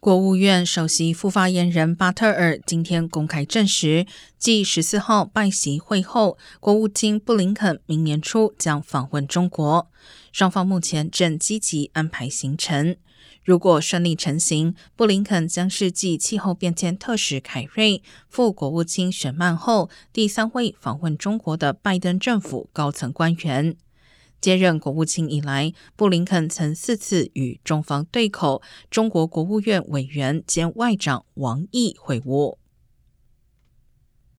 国务院首席副发言人巴特尔今天公开证实，继十四号拜习会后，国务卿布林肯明年初将访问中国。双方目前正积极安排行程。如果顺利成行，布林肯将是继气候变迁特使凯瑞、副国务卿选曼后第三位访问中国的拜登政府高层官员。接任国务卿以来，布林肯曾四次与中方对口中国国务院委员兼外长王毅会晤。